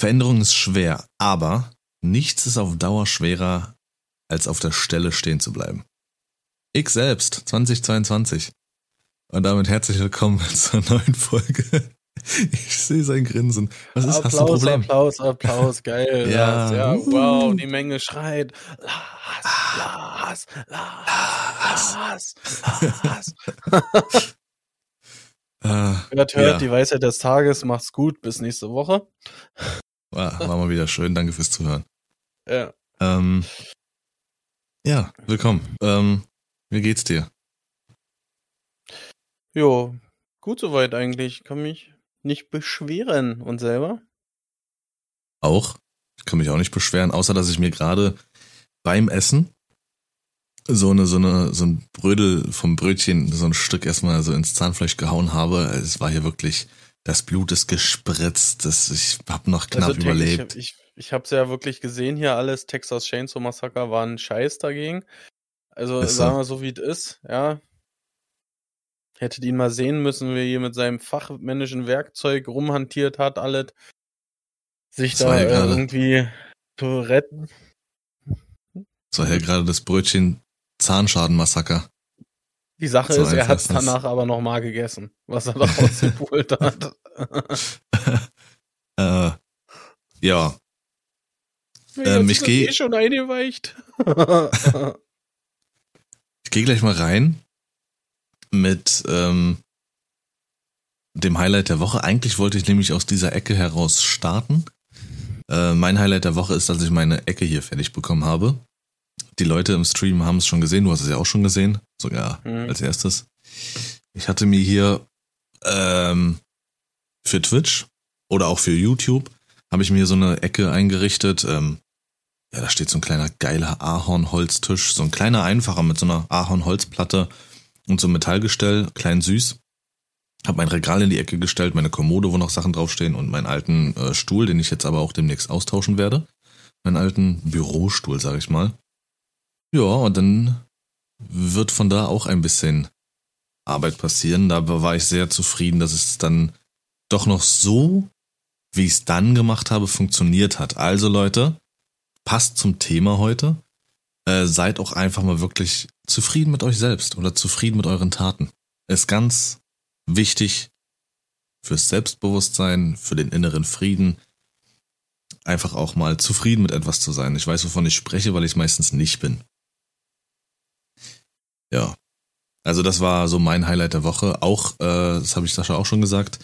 Veränderung ist schwer, aber nichts ist auf Dauer schwerer, als auf der Stelle stehen zu bleiben. Ich selbst, 2022. Und damit herzlich willkommen zur neuen Folge. Ich sehe sein Grinsen. Was ist, Applaus, hast du ein Problem? Applaus, Applaus, geil. Ja. ja, Uh. wow, die Menge schreit. Lars, Lars, Lars, Lars, Lars. Äh, Hört, hört, Ja. die Weisheit des Tages. Macht's gut, bis nächste Woche. War, war mal wieder schön, danke fürs Zuhören. Ja. Ähm, ja, willkommen. Ähm, wie geht's dir? Jo, gut soweit eigentlich. Kann mich nicht beschweren. Und selber? Auch. Ich kann mich auch nicht beschweren, außer dass ich mir gerade beim Essen so eine, so eine, so ein Brödel vom Brötchen, so ein Stück erstmal so ins Zahnfleisch gehauen habe. Es war hier wirklich, das Blut ist gespritzt, das, ich habe noch knapp Also, überlebt. Ich, ich, ich hab's ja wirklich gesehen hier alles. Texas Chainsaw Massacre war ein Scheiß dagegen. Also Ist sagen wir so, wie es ist, ja. Hättet ihn mal sehen müssen, wie er hier mit seinem fachmännischen Werkzeug rumhantiert hat, alles. Sich Das da ja irgendwie zu retten. Das war ja gerade das Brötchen Zahnschadenmassaker. Die Sache So ist, er hat das. danach aber nochmal gegessen, was er da rausgepult hat. Äh, ja, Ähm, ich ist es geh- eh schon eingeweicht. ich gehe gleich mal rein mit ähm, dem Highlight der Woche. Eigentlich wollte ich nämlich aus dieser Ecke heraus starten. Äh, mein Highlight der Woche ist, dass ich meine Ecke hier fertig bekommen habe. Die Leute im Stream haben es schon gesehen, du hast es ja auch schon gesehen, sogar Mhm. als erstes. Ich hatte mir hier ähm, für Twitch oder auch für YouTube habe ich mir so eine Ecke eingerichtet. Ähm, ja, da steht so ein kleiner geiler Ahornholztisch, so ein kleiner einfacher mit so einer Ahornholzplatte und so einem Metallgestell, klein süß. Hab mein Regal in die Ecke gestellt, meine Kommode, wo noch Sachen draufstehen und meinen alten äh, Stuhl, den ich jetzt aber auch demnächst austauschen werde. Meinen alten Bürostuhl, sag ich mal. Ja, und dann wird von da auch ein bisschen Arbeit passieren. Da war ich sehr zufrieden, dass es dann doch noch so, wie ich es dann gemacht habe, funktioniert hat. Also Leute, passt zum Thema heute. Äh, seid auch einfach mal wirklich zufrieden mit euch selbst oder zufrieden mit euren Taten. Ist ganz wichtig fürs Selbstbewusstsein, für den inneren Frieden. Einfach auch mal zufrieden mit etwas zu sein. Ich weiß, wovon ich spreche, weil ich meistens nicht bin. Ja. Also das war so mein Highlight der Woche. Auch, äh, das habe ich Sascha auch schon gesagt,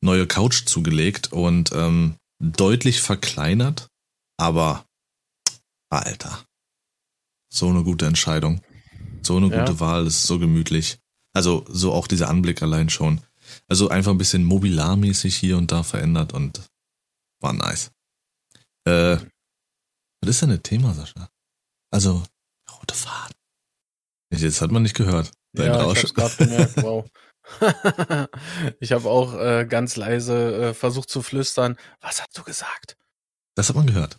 neue Couch zugelegt und ähm, deutlich verkleinert, aber Alter, so eine gute Entscheidung, so eine Ja. gute Wahl, ist so gemütlich. Also so auch dieser Anblick allein schon. Also einfach ein bisschen mobilarmäßig hier und da verändert und war nice. Äh, was ist denn das Thema, Sascha? Also rote Faden. Jetzt hat man nicht gehört. Dein ja, Rausch. ich hab's gerade gemerkt, wow. ich habe auch äh, ganz leise äh, versucht zu flüstern. Was hast du gesagt? Das hat man gehört.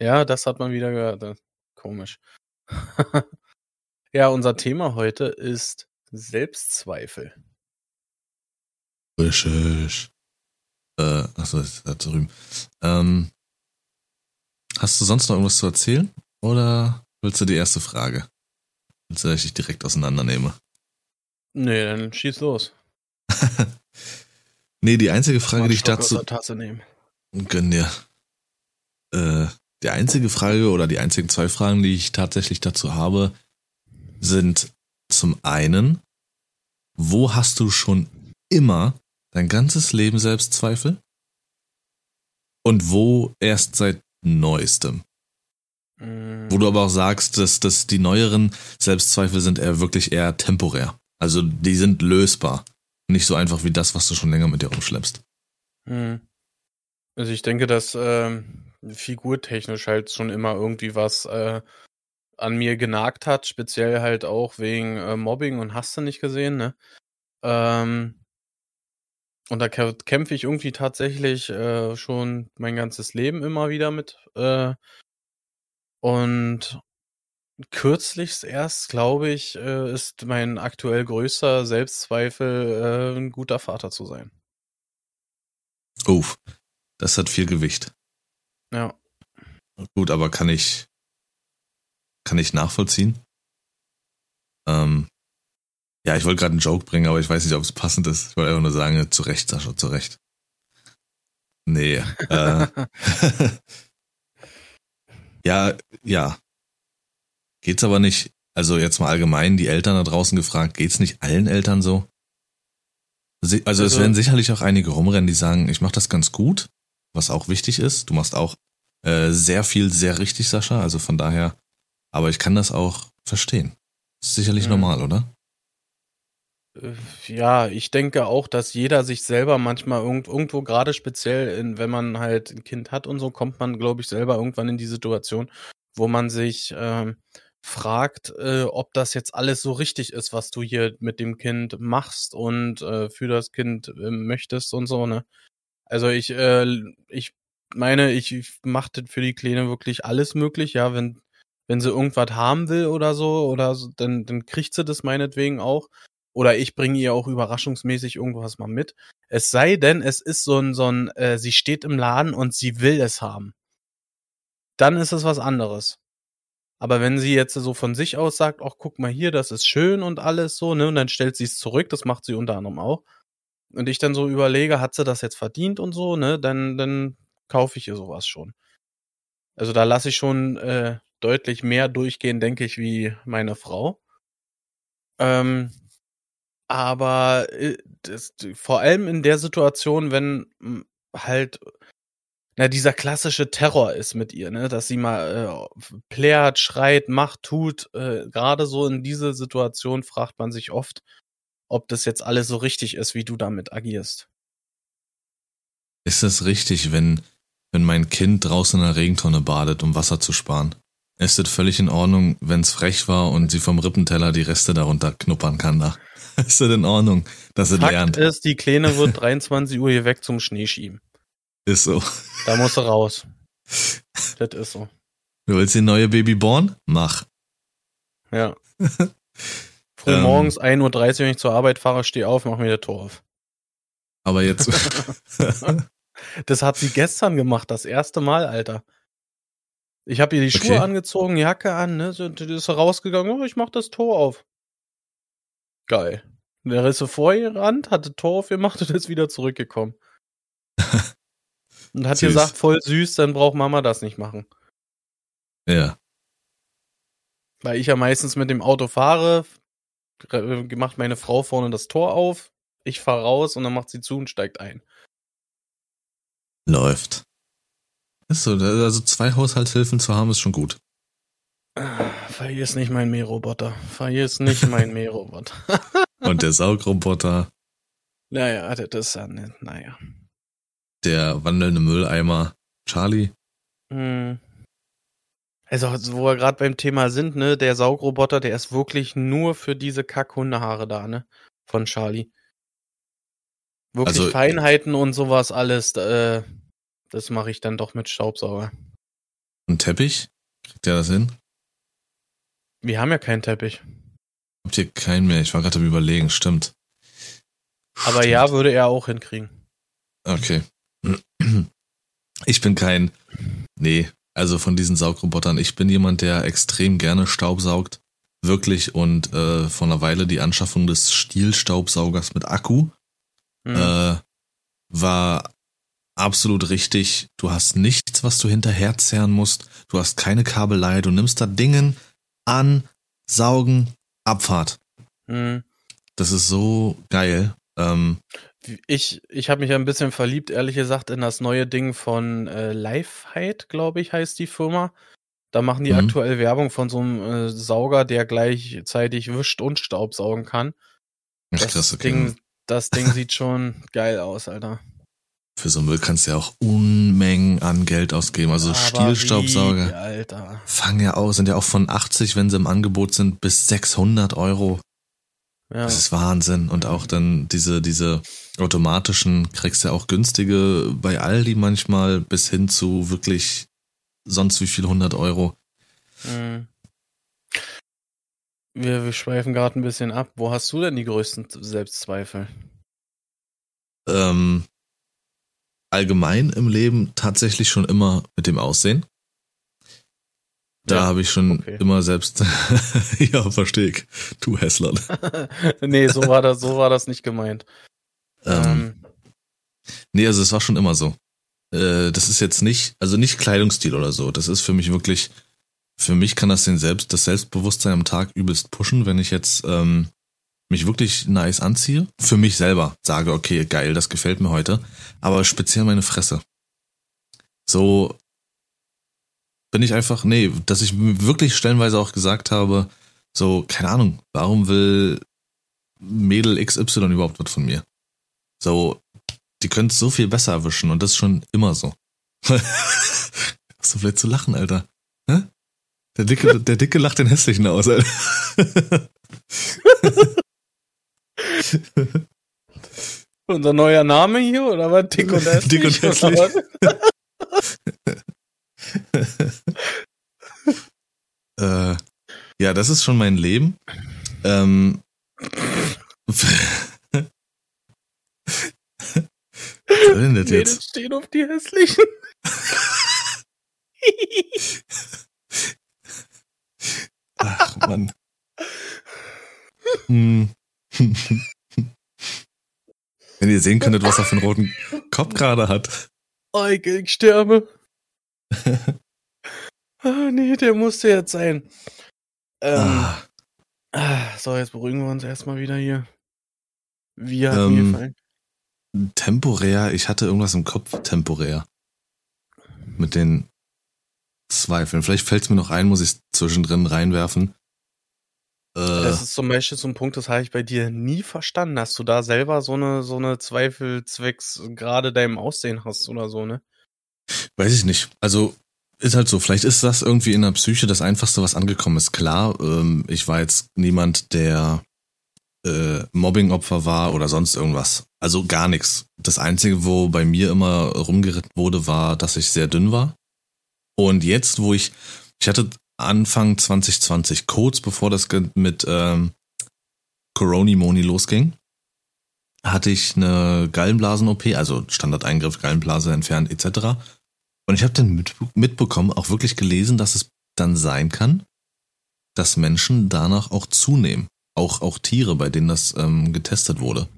Ja, das hat man wieder gehört. Komisch. ja, unser Thema heute ist Selbstzweifel. Richtig. Äh, achso, das ist da drüben. Ähm, hast du sonst noch irgendwas zu erzählen? Oder willst du die erste Frage? Willst du, dass ich dich direkt auseinandernehme? Nee, dann schieß los. Nee, die einzige Frage, die ich dazu. Tasse nehmen. Gönn dir. Äh, die einzige Frage oder die einzigen zwei Fragen, die ich tatsächlich dazu habe, sind zum einen, wo hast du schon immer dein ganzes Leben Selbstzweifel? Und wo erst seit neuestem? Mm, Wo du aber auch sagst, dass, dass die neueren Selbstzweifel sind eher wirklich eher temporär. Also die sind lösbar. Nicht so einfach wie das, was du schon länger mit dir rumschleppst. mm. Also ich denke, dass ähm, figurtechnisch halt schon immer irgendwie was äh, an mir genagt hat, speziell halt auch wegen äh, Mobbing und hast du nicht gesehen, ne? Ähm, und da kä- kämpfe ich irgendwie tatsächlich äh, schon mein ganzes Leben immer wieder mit. Äh, und kürzlichst erst, glaube ich, äh, ist mein aktuell größter Selbstzweifel, äh, ein guter Vater zu sein. Uff, das hat viel Gewicht. Ja. Gut, aber kann ich, kann ich nachvollziehen. Ähm, ja, ich wollte gerade einen Joke bringen, aber ich weiß nicht, ob es passend ist. Ich wollte einfach nur sagen, zu Recht, Sascha, zu Recht. Nee. äh, ja, ja. Geht's aber nicht, also jetzt mal allgemein die Eltern da draußen gefragt, geht's nicht allen Eltern so? Also, also es werden sicherlich auch einige rumrennen, die sagen, ich mache das ganz gut, was auch wichtig ist. Du machst auch äh, sehr viel sehr richtig, Sascha. Also von daher, aber ich kann das auch verstehen. Ist sicherlich mhm. normal, oder? Äh, ja, ich denke auch, dass jeder sich selber manchmal irgend, irgendwo, gerade speziell, in, wenn man halt ein Kind hat und so, kommt man, glaube ich, selber irgendwann in die Situation, wo man sich ähm, fragt, äh, ob das jetzt alles so richtig ist, was du hier mit dem Kind machst und äh, für das Kind äh, möchtest und so, ne? Also ich, äh, ich meine, ich mache für die Kleine wirklich alles möglich, ja, wenn, wenn sie irgendwas haben will oder so, oder so, dann, dann kriegt sie das meinetwegen auch. Oder ich bringe ihr auch überraschungsmäßig irgendwas mal mit. Es sei denn, es ist so ein, so ein, äh, sie steht im Laden und sie will es haben. Dann ist es was anderes. Aber wenn sie jetzt so von sich aus sagt, ach, guck mal hier, das ist schön und alles so, ne, und dann stellt sie es zurück, das macht sie unter anderem auch. Und ich dann so überlege, hat sie das jetzt verdient und so, ne, dann, dann kaufe ich ihr sowas schon. Also da lasse ich schon äh, deutlich mehr durchgehen, denke ich, wie meine Frau. Ähm, aber äh, das, vor allem in der Situation, wenn hm, halt na, dieser klassische Terror ist mit ihr, ne, dass sie mal äh, plärt, schreit, macht, tut. Äh, Gerade so in diese Situation fragt man sich oft, ob das jetzt alles so richtig ist, wie du damit agierst. Ist es richtig, wenn, wenn mein Kind draußen in der Regentonne badet, um Wasser zu sparen? Ist es völlig in Ordnung, wenn es frech war und sie vom Rippenteller die Reste darunter knuppern kann da? Ist das in Ordnung, dass sie lernt? Ist, die Kleine wird 23 Uhr hier weg zum Schnee schieben. Ist so. Da musst du raus. das ist so. Du willst die neue Babyborn? Mach. Ja. Früh ähm, morgens 1.30 Uhr, wenn ich zur Arbeit fahre, stehe auf, mach mir das Tor auf. Aber jetzt. das hat sie gestern gemacht, das erste Mal, Alter. Ich habe ihr die Schuhe okay. angezogen, Jacke an, ne? So, die ist rausgegangen, oh, ich mach das Tor auf. Geil. Der ist so vor ihr ran, hatte Tor aufgemacht und ist wieder zurückgekommen. Und hat süß. gesagt, voll süß, dann braucht Mama das nicht machen. Ja. Weil ich ja meistens mit dem Auto fahre, macht meine Frau vorne das Tor auf, ich fahre raus und dann macht sie zu und steigt ein. Läuft. Ist so, also zwei Haushaltshilfen zu haben, ist schon gut. Vergiss nicht mein Mähroboter. Vergiss nicht mein Mähroboter. und der Saugroboter. Naja, das ist ja nicht, naja der wandelnde Mülleimer Charlie. Hm. Also, wo wir gerade beim Thema sind, ne, der Saugroboter, der ist wirklich nur für diese Kackhundehaare da, ne? Von Charlie. Wirklich also, Feinheiten und sowas alles, äh, das mache ich dann doch mit Staubsauger. Ein Teppich? Kriegt der das hin? Wir haben ja keinen Teppich. Habt ihr keinen mehr? Ich war gerade am überlegen, stimmt. Aber stimmt. ja, würde er auch hinkriegen. Okay. Ich bin kein, nee, also von diesen Saugrobotern. Ich bin jemand, der extrem gerne Staub saugt. Wirklich. Und äh, vor einer Weile die Anschaffung des Stielstaubsaugers mit Akku mhm. äh, war absolut richtig. Du hast nichts, was du hinterherzerren musst. Du hast keine Kabelei. Du nimmst da Dingen an, saugen, Abfahrt. Mhm. Das ist so geil. Ähm, ich, ich habe mich ein bisschen verliebt, ehrlich gesagt, in das neue Ding von äh, Lifeheit, glaube ich, heißt die Firma. Da machen die mhm. aktuell Werbung von so einem äh, Sauger, der gleichzeitig wischt und Staubsaugen kann. Das, das, okay. Ding, das Ding sieht schon geil aus, Alter. Für so Müll kannst du ja auch Unmengen an Geld ausgeben. Also Aber Stielstaubsauger. Wie, Alter. Fangen ja aus, sind ja auch von 80, wenn sie im Angebot sind, bis 600 Euro. Ja. Das ist Wahnsinn. Und auch dann diese, diese automatischen kriegst du ja auch günstige bei Aldi manchmal bis hin zu wirklich sonst wie viel 100 Euro. Mhm. Wir, wir schweifen gerade ein bisschen ab. Wo hast du denn die größten Selbstzweifel? Ähm, allgemein im Leben tatsächlich schon immer mit dem Aussehen. Da ja, habe ich schon okay. immer selbst. ja, verstehe ich. Du Hässler. nee, so war das, so war das nicht gemeint. Ähm, ähm. Nee, also es war schon immer so. Äh, das ist jetzt nicht, also nicht Kleidungsstil oder so. Das ist für mich wirklich, für mich kann das den Selbst, das Selbstbewusstsein am Tag übelst pushen, wenn ich jetzt ähm, mich wirklich nice anziehe. Für mich selber sage, okay, geil, das gefällt mir heute. Aber speziell meine Fresse. So, bin ich einfach, nee, dass ich wirklich stellenweise auch gesagt habe, so, keine Ahnung, warum will Mädel XY überhaupt was von mir? So, die können so viel besser erwischen und das ist schon immer so. Hast du vielleicht zu lachen, Alter? Der Dicke, der Dicke lacht den Hässlichen aus, Alter. Unser neuer Name hier, oder was? Dick und hässlich? Dick und hässlich. äh, ja, das ist schon mein Leben. Ähm, Was soll denn das jetzt? stehen auf die hässlichen. Ach, Mann. Hm. Wenn ihr sehen könntet, was er für einen roten Kopf gerade hat. Eike, ich sterbe. ah, nee, der musste jetzt sein. Ähm, ah. ah. So, jetzt beruhigen wir uns erstmal wieder hier. Wie hat ähm, mir gefallen? Temporär, ich hatte irgendwas im Kopf, temporär. Mit den Zweifeln. Vielleicht fällt es mir noch ein, muss ich zwischendrin reinwerfen. Äh, das ist zum Beispiel so ein Punkt, das habe ich bei dir nie verstanden. Hast du da selber so eine, so eine Zweifel zwecks gerade deinem Aussehen hast oder so, ne? Weiß ich nicht. Also ist halt so, vielleicht ist das irgendwie in der Psyche das Einfachste, was angekommen ist. Klar, ähm, ich war jetzt niemand, der äh, Mobbing-Opfer war oder sonst irgendwas. Also gar nichts. Das Einzige, wo bei mir immer rumgeritten wurde, war, dass ich sehr dünn war. Und jetzt, wo ich, ich hatte Anfang 2020, kurz bevor das mit ähm, Corona-Moni losging, hatte ich eine Gallenblasen-OP, also Standardeingriff, Gallenblase entfernt etc. Und ich habe dann mit, mitbekommen, auch wirklich gelesen, dass es dann sein kann, dass Menschen danach auch zunehmen. Auch, auch Tiere, bei denen das ähm, getestet wurde.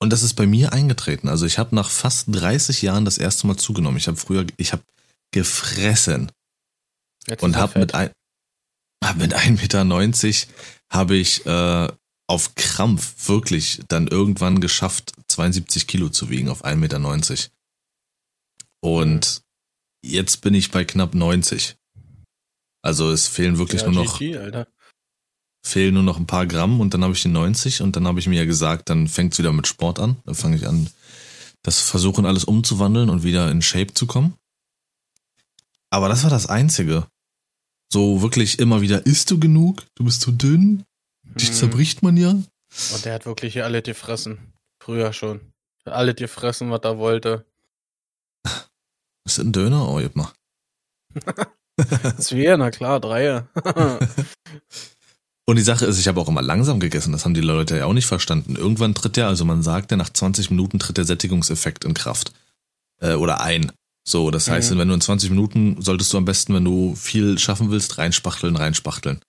Und das ist bei mir eingetreten. Also ich habe nach fast 30 Jahren das erste Mal zugenommen. Ich habe früher, ich habe gefressen. Jetzt und habe mit, ein, hab mit 1,90 Meter habe ich äh, auf Krampf wirklich dann irgendwann geschafft, 72 Kilo zu wiegen auf 1,90 Meter. Und jetzt bin ich bei knapp 90. Also es fehlen wirklich ja, nur noch. GG. Fehlen nur noch ein paar Gramm und dann habe ich die 90 und dann habe ich mir ja gesagt, dann fängt es wieder mit Sport an. Dann fange ich an, das versuchen alles umzuwandeln und wieder in Shape zu kommen. Aber das war das Einzige. So wirklich immer wieder, isst du genug? Du bist zu dünn? Dich hm. zerbricht man ja. Und der hat wirklich hier alle gefressen. Früher schon. Alle gefressen, was er wollte. Ist das ein Döner? Oh, jetzt mal. Zwei, na klar, drei. Und die Sache ist, ich habe auch immer langsam gegessen. Das haben die Leute ja auch nicht verstanden. Irgendwann tritt der, also man sagt ja, nach 20 Minuten tritt der Sättigungseffekt in Kraft. Äh, oder ein. So, das mhm. heißt, wenn du in 20 Minuten solltest du am besten, wenn du viel schaffen willst, reinspachteln, reinspachteln.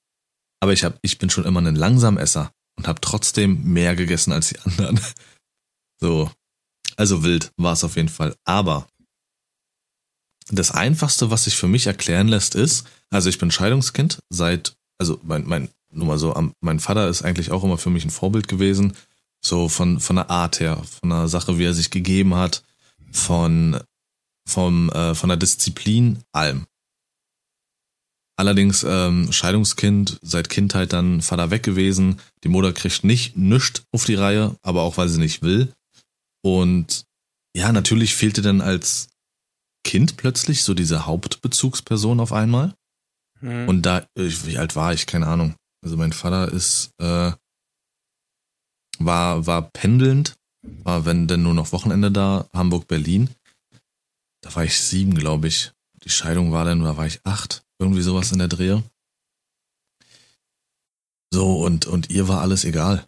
Aber ich hab, ich bin schon immer ein Langsamesser und habe trotzdem mehr gegessen als die anderen. So. Also wild war es auf jeden Fall. Aber das einfachste, was sich für mich erklären lässt, ist, also ich bin Scheidungskind seit, also mein, mein, nur mal so, mein Vater ist eigentlich auch immer für mich ein Vorbild gewesen. So von, von der Art her, von der Sache, wie er sich gegeben hat, von vom, äh, von der Disziplin, allem. Allerdings ähm, Scheidungskind, seit Kindheit dann Vater weg gewesen. Die Mutter kriegt nicht nischt auf die Reihe, aber auch weil sie nicht will. Und ja, natürlich fehlte dann als Kind plötzlich so diese Hauptbezugsperson auf einmal. Hm. Und da, wie alt war ich? Keine Ahnung. Also mein Vater ist, äh, war, war pendelnd, war wenn denn nur noch Wochenende da, Hamburg, Berlin. Da war ich sieben, glaube ich. Die Scheidung war dann, da war ich acht. Irgendwie sowas in der Drehe. So, und, und ihr war alles egal.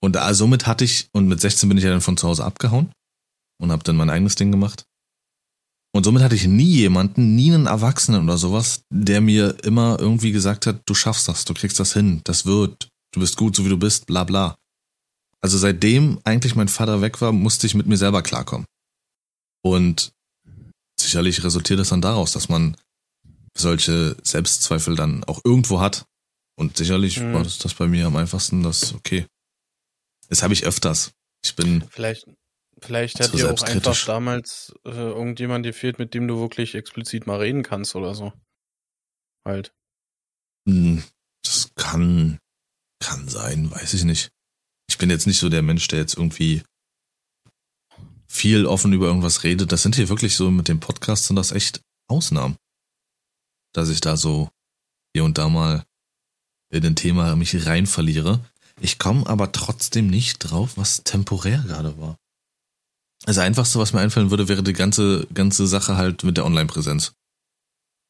Und da, somit hatte ich, und mit 16 bin ich ja dann von zu Hause abgehauen. und habe dann mein eigenes Ding gemacht. Und somit hatte ich nie jemanden, nie einen Erwachsenen oder sowas, der mir immer irgendwie gesagt hat, du schaffst das, du kriegst das hin, das wird, du bist gut, so wie du bist, bla bla. Also seitdem eigentlich mein Vater weg war, musste ich mit mir selber klarkommen. Und sicherlich resultiert es dann daraus, dass man solche Selbstzweifel dann auch irgendwo hat. Und sicherlich mhm. war das, das bei mir am einfachsten, das okay. Das habe ich öfters. Ich bin. Vielleicht, vielleicht hat dir auch einfach damals äh, irgendjemand gefehlt, mit dem du wirklich explizit mal reden kannst oder so. Halt. Hm, das kann, kann sein, weiß ich nicht. Ich bin jetzt nicht so der Mensch, der jetzt irgendwie viel offen über irgendwas redet. Das sind hier wirklich so mit dem Podcast sind das echt Ausnahmen. Dass ich da so hier und da mal in ein Thema mich rein verliere. Ich komme aber trotzdem nicht drauf, was temporär gerade war. Das Einfachste, was mir einfallen würde, wäre die ganze, ganze Sache halt mit der Online-Präsenz.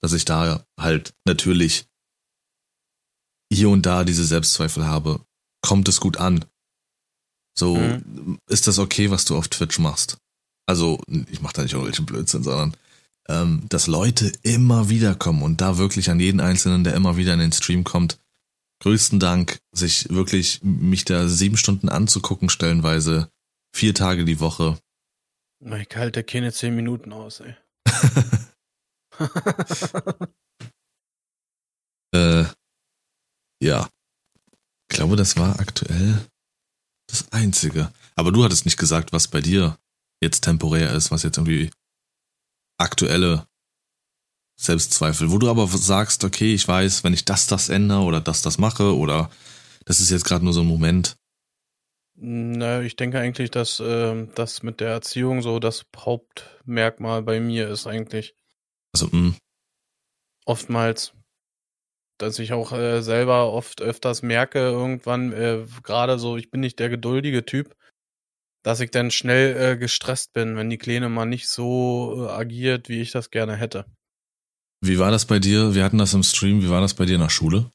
Dass ich da halt natürlich hier und da diese Selbstzweifel habe. Kommt es gut an? So, mhm. ist das okay, was du auf Twitch machst? Also, ich mache da nicht irgendwelchen Blödsinn, sondern ähm, dass Leute immer wieder kommen und da wirklich an jeden Einzelnen, der immer wieder in den Stream kommt, größten Dank, sich wirklich mich da sieben Stunden anzugucken, stellenweise, vier Tage die Woche. Ich halte keine zehn Minuten aus, ey. äh, ja. Ich glaube, das war aktuell das Einzige. Aber du hattest nicht gesagt, was bei dir jetzt temporär ist, was jetzt irgendwie aktuelle Selbstzweifel, wo du aber sagst, okay, ich weiß, wenn ich das, das ändere oder das, das mache oder das ist jetzt gerade nur so ein Moment. Na, ich denke eigentlich, dass äh, das mit der Erziehung so das Hauptmerkmal bei mir ist eigentlich. Also, mh. Hm. Oftmals dass ich auch äh, selber oft öfters merke, irgendwann, äh, gerade so, ich bin nicht der geduldige Typ, dass ich dann schnell äh, gestresst bin, wenn die Kleine mal nicht so äh, agiert, wie ich das gerne hätte. Wie war das bei dir? Wir hatten das im Stream, wie war das bei dir der Schule?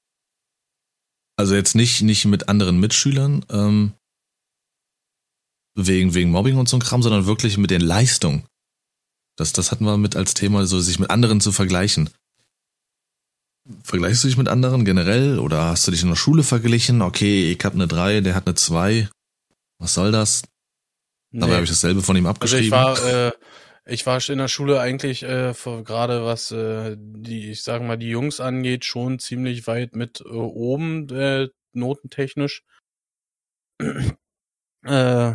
Also jetzt nicht, nicht mit anderen Mitschülern, ähm, wegen, wegen Mobbing und so ein Kram, sondern wirklich mit den Leistungen. Das, das hatten wir mit als Thema, so sich mit anderen zu vergleichen. Vergleichst du dich mit anderen generell oder hast du dich in der Schule verglichen? Okay, ich habe eine 3, der hat eine 2. Was soll das? Nee. Dabei habe ich dasselbe von ihm abgeschrieben. Also ich war, äh, ich war in der Schule eigentlich äh, gerade was äh, die, ich sage mal, die Jungs angeht, schon ziemlich weit mit äh, oben, äh, notentechnisch. äh,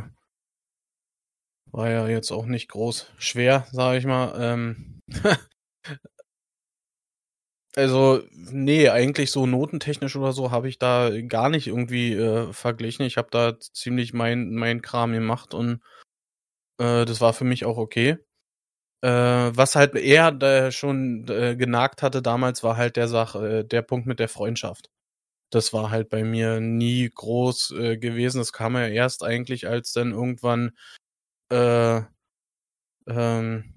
war ja jetzt auch nicht groß schwer, sage ich mal. Ähm, Also, nee, eigentlich so notentechnisch oder so habe ich da gar nicht irgendwie äh, verglichen. Ich habe da ziemlich mein, mein Kram gemacht und äh, das war für mich auch okay. Äh, was halt eher äh, schon äh, genagt hatte damals, war halt der Sach, äh, der Punkt mit der Freundschaft. Das war halt bei mir nie groß äh, gewesen. Das kam ja erst eigentlich, als dann irgendwann äh, ähm,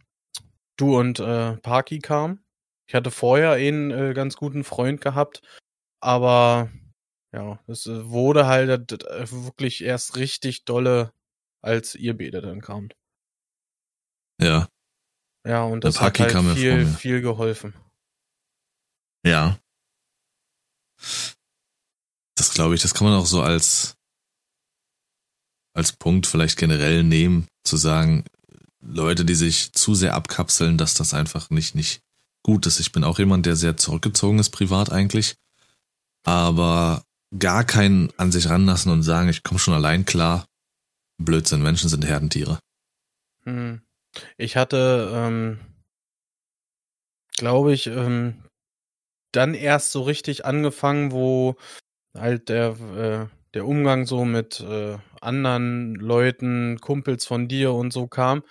du und Parky kamen. Ich hatte vorher einen äh, ganz guten Freund gehabt, aber ja, es äh, wurde halt äh, wirklich erst richtig dolle, als ihr beide dann kamt. Ja. Ja, und das hat halt viel, viel geholfen. Ja. Das glaube ich, das kann man auch so als, als Punkt vielleicht generell nehmen, zu sagen, Leute, die sich zu sehr abkapseln, dass das einfach nicht, nicht gut ist. Ich bin auch jemand, der sehr zurückgezogen ist, privat eigentlich. Aber gar keinen an sich ranlassen und sagen, ich komme schon allein klar. Blödsinn, Menschen sind Herdentiere. Hm. Ich hatte, ähm, glaube ich, ähm, dann erst so richtig angefangen, wo halt der, äh, der Umgang so mit äh, anderen Leuten, Kumpels von dir und so kam,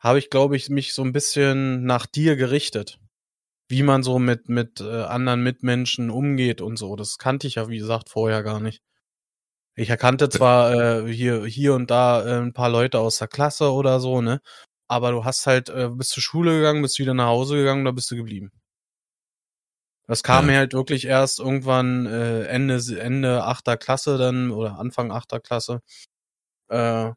habe ich, glaube ich, mich so ein bisschen nach dir gerichtet wie man so mit, mit äh, anderen Mitmenschen umgeht und so. Das kannte ich ja, wie gesagt, vorher gar nicht. Ich erkannte zwar äh, hier, hier und da äh, ein paar Leute aus der Klasse oder so, ne? Aber du hast halt, äh, bist zur Schule gegangen, bist wieder nach Hause gegangen, da bist du geblieben. Das kam ja. mir halt wirklich erst irgendwann äh, Ende, Ende achter Klasse dann oder Anfang achter Klasse. Äh,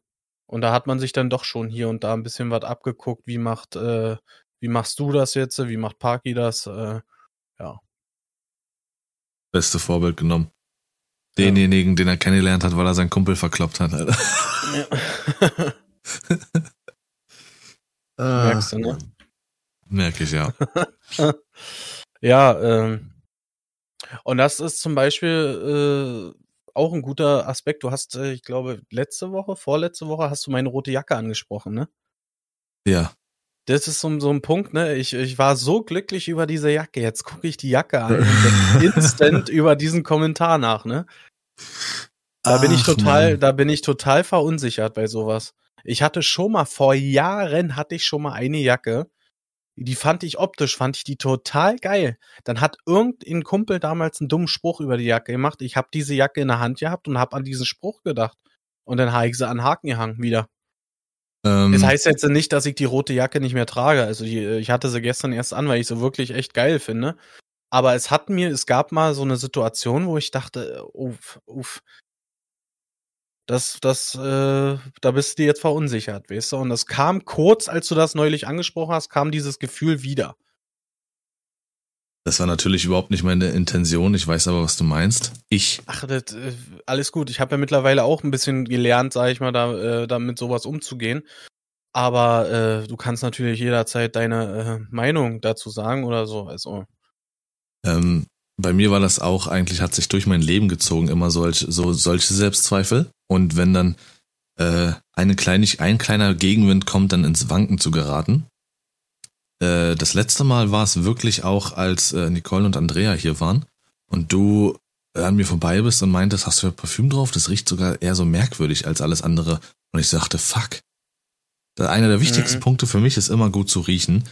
Und da hat man sich dann doch schon hier und da ein bisschen was abgeguckt. Wie macht, äh, wie machst du das jetzt? Wie macht Parky das? Äh, ja. Beste Vorbild genommen. Denjenigen, den er kennengelernt hat, weil er seinen Kumpel verkloppt hat, Alter. Ja. Merkst du, ne? Merke ich, ja. Ja, ähm, und das ist zum Beispiel äh, auch ein guter Aspekt. Du hast, äh, ich glaube, letzte Woche, vorletzte Woche hast du meine rote Jacke angesprochen, ne? Ja. Das ist so, so ein Punkt, ne? Ich, ich war so glücklich über diese Jacke. Jetzt gucke ich die Jacke an und instant über diesen Kommentar nach, ne? Da bin ich Ach, total, Mann. da bin ich total verunsichert bei sowas. Ich hatte schon mal, vor Jahren hatte ich schon mal eine Jacke, die fand ich optisch, fand ich die total geil. Dann hat irgendein Kumpel damals einen dummen Spruch über die Jacke gemacht. Ich habe diese Jacke in der Hand gehabt und habe an diesen Spruch gedacht. Und dann habe ich sie an Haken gehangen wieder. Ähm, Das heißt jetzt nicht, dass ich die rote Jacke nicht mehr trage. Also die, ich hatte sie gestern erst an, weil ich sie wirklich echt geil finde. Aber es hat mir, es gab mal so eine Situation, wo ich dachte, uff, uff. Das, das, äh, da bist du jetzt verunsichert, weißt du? Und das kam kurz, als du das neulich angesprochen hast, kam dieses Gefühl wieder. Das war natürlich überhaupt nicht meine Intention. Ich weiß aber, was du meinst. Ich, Ach, das, äh, alles gut. Ich habe ja mittlerweile auch ein bisschen gelernt, sage ich mal, da, äh, damit sowas umzugehen. Aber äh, du kannst natürlich jederzeit deine äh, Meinung dazu sagen oder so. Also, ähm, bei mir war das auch eigentlich, hat sich durch mein Leben gezogen, immer solch, so, solche Selbstzweifel. Und wenn dann äh, eine Kleinig, ein kleiner Gegenwind kommt, dann ins Wanken zu geraten. Äh, das letzte Mal war es wirklich auch, als äh, Nicole und Andrea hier waren und du an mir vorbei bist und meintest, hast du ja Parfüm drauf? Das riecht sogar eher so merkwürdig als alles andere. Und ich sagte, fuck. Einer der wichtigsten Mhm. Punkte für mich ist immer gut zu riechen.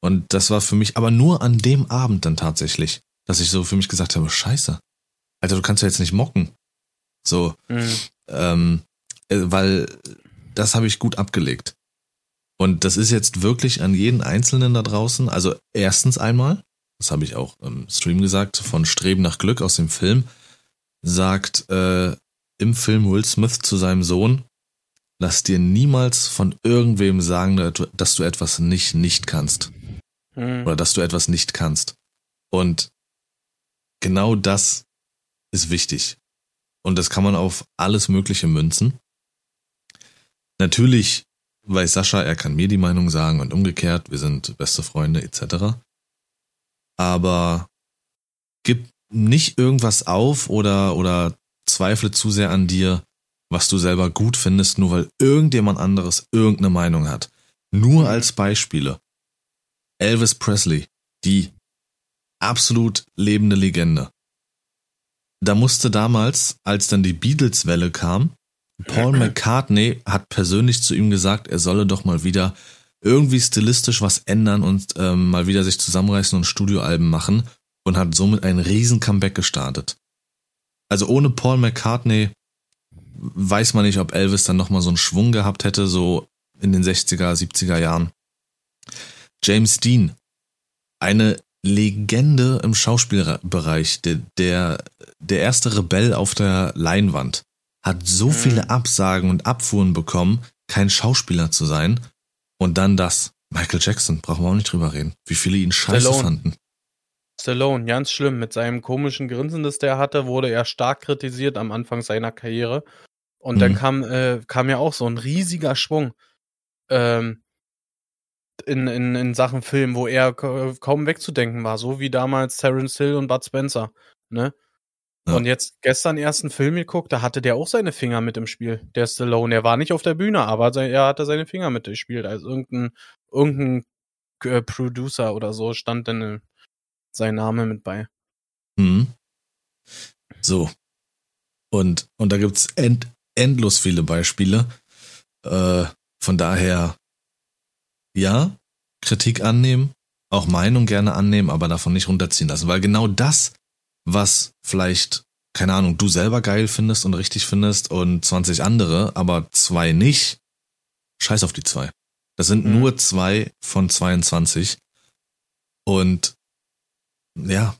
Und das war für mich aber nur an dem Abend dann tatsächlich, dass ich so für mich gesagt habe, scheiße. Alter, du kannst ja jetzt nicht mocken. So, mh, ähm, äh, weil das habe ich gut abgelegt. Und das ist jetzt wirklich an jeden Einzelnen da draußen. Also erstens einmal, das habe ich auch im Stream gesagt, von Streben nach Glück aus dem Film, sagt äh, im Film Will Smith zu seinem Sohn, lass dir niemals von irgendwem sagen, dass du etwas nicht nicht kannst mh. oder dass du etwas nicht kannst. Und genau das ist wichtig. Und das kann man auf alles Mögliche münzen. Natürlich weiß Sascha, er kann mir die Meinung sagen und umgekehrt, wir sind beste Freunde etc. Aber gib nicht irgendwas auf oder, oder zweifle zu sehr an dir, was du selber gut findest, nur weil irgendjemand anderes irgendeine Meinung hat. Nur als Beispiele. Elvis Presley, die absolut lebende Legende. Da musste damals, als dann die Beatles-Welle kam, Paul McCartney hat persönlich zu ihm gesagt, er solle doch mal wieder irgendwie stilistisch was ändern und ähm, mal wieder sich zusammenreißen und Studioalben machen und hat somit ein riesen Comeback gestartet. Also ohne Paul McCartney weiß man nicht, ob Elvis dann nochmal so einen Schwung gehabt hätte, so in den 60er, 70er Jahren. James Dean, eine Legende im Schauspielbereich, der, der, der erste Rebell auf der Leinwand, hat so Mhm. viele Absagen und Abfuhren bekommen, kein Schauspieler zu sein. Und dann das. Michael Jackson, brauchen wir auch nicht drüber reden. Wie viele ihn scheiße Stallone. fanden. Stallone, ganz schlimm. Mit seinem komischen Grinsen, das der hatte, wurde er stark kritisiert am Anfang seiner Karriere. Und dann Mhm. kam, äh, kam ja auch so ein riesiger Schwung ähm, in, in, in Sachen Film, wo er ka- kaum wegzudenken war, so wie damals Terence Hill und Bud Spencer. Ne? Ja. Und jetzt gestern erst einen Film geguckt, da hatte der auch seine Finger mit im Spiel, der Stallone. Er war nicht auf der Bühne, aber er hatte seine Finger mit gespielt. Also irgendein, irgendein äh, Producer oder so stand dann äh, sein Name mit bei. Mhm. So. Und, und da gibt's end, endlos viele Beispiele. Äh, von daher, ja, Kritik annehmen, auch Meinung gerne annehmen, aber davon nicht runterziehen lassen. Weil genau das, was vielleicht, keine Ahnung, du selber geil findest und richtig findest und 20 andere, aber zwei nicht, scheiß auf die zwei. Das sind Mhm. nur zwei von 22. Und ja,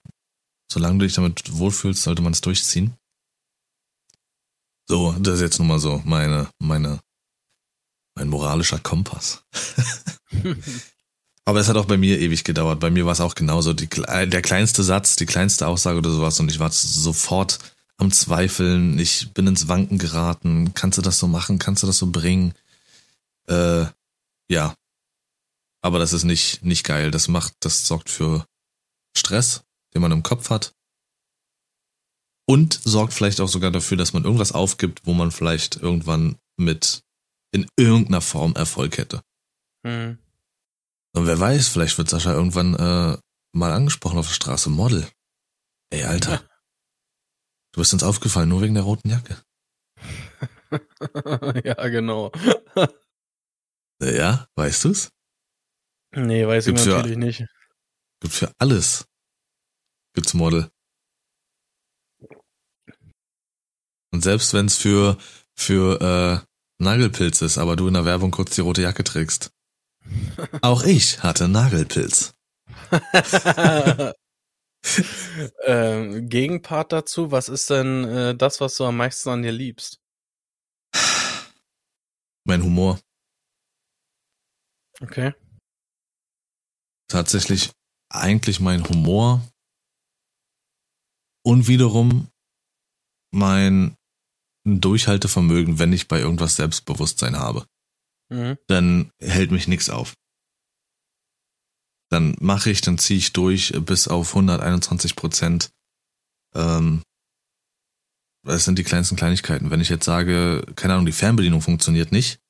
solange du dich damit wohlfühlst, sollte man es durchziehen. So, das ist jetzt nun mal so meine, meine Mein moralischer Kompass. Aber es hat auch bei mir ewig gedauert. Bei mir war es auch genauso. Die, der kleinste Satz, die kleinste Aussage oder sowas und ich war sofort am Zweifeln. Ich bin ins Wanken geraten. Kannst du das so machen? Kannst du das so bringen? Äh, ja. Aber das ist nicht, nicht geil. Das macht, das sorgt für Stress, den man im Kopf hat. Und sorgt vielleicht auch sogar dafür, dass man irgendwas aufgibt, wo man vielleicht irgendwann mit in irgendeiner Form Erfolg hätte. Mhm. Und wer weiß, vielleicht wird Sascha irgendwann äh, mal angesprochen auf der Straße. Model. Ey, Alter. Ja. Du bist uns aufgefallen, nur wegen der roten Jacke. ja, genau. ja, weißt du's? Nee, weiß gibt ich natürlich für, nicht. Gibt für alles. Gibt's Model. Und selbst wenn's für, für äh, Nagelpilz ist, aber du in der Werbung kurz die rote Jacke trägst. Auch ich hatte Nagelpilz. ähm, Gegenpart dazu, was ist denn äh, das, was du am meisten an dir liebst? Mein Humor. Okay. Tatsächlich eigentlich mein Humor und wiederum mein Durchhaltevermögen, wenn ich bei irgendwas Selbstbewusstsein habe. Mhm. Dann hält mich nichts auf. Dann mache ich, dann ziehe ich durch bis auf 121 Prozent. Ähm, das sind die kleinsten Kleinigkeiten. Wenn ich jetzt sage, keine Ahnung, die Fernbedienung funktioniert nicht,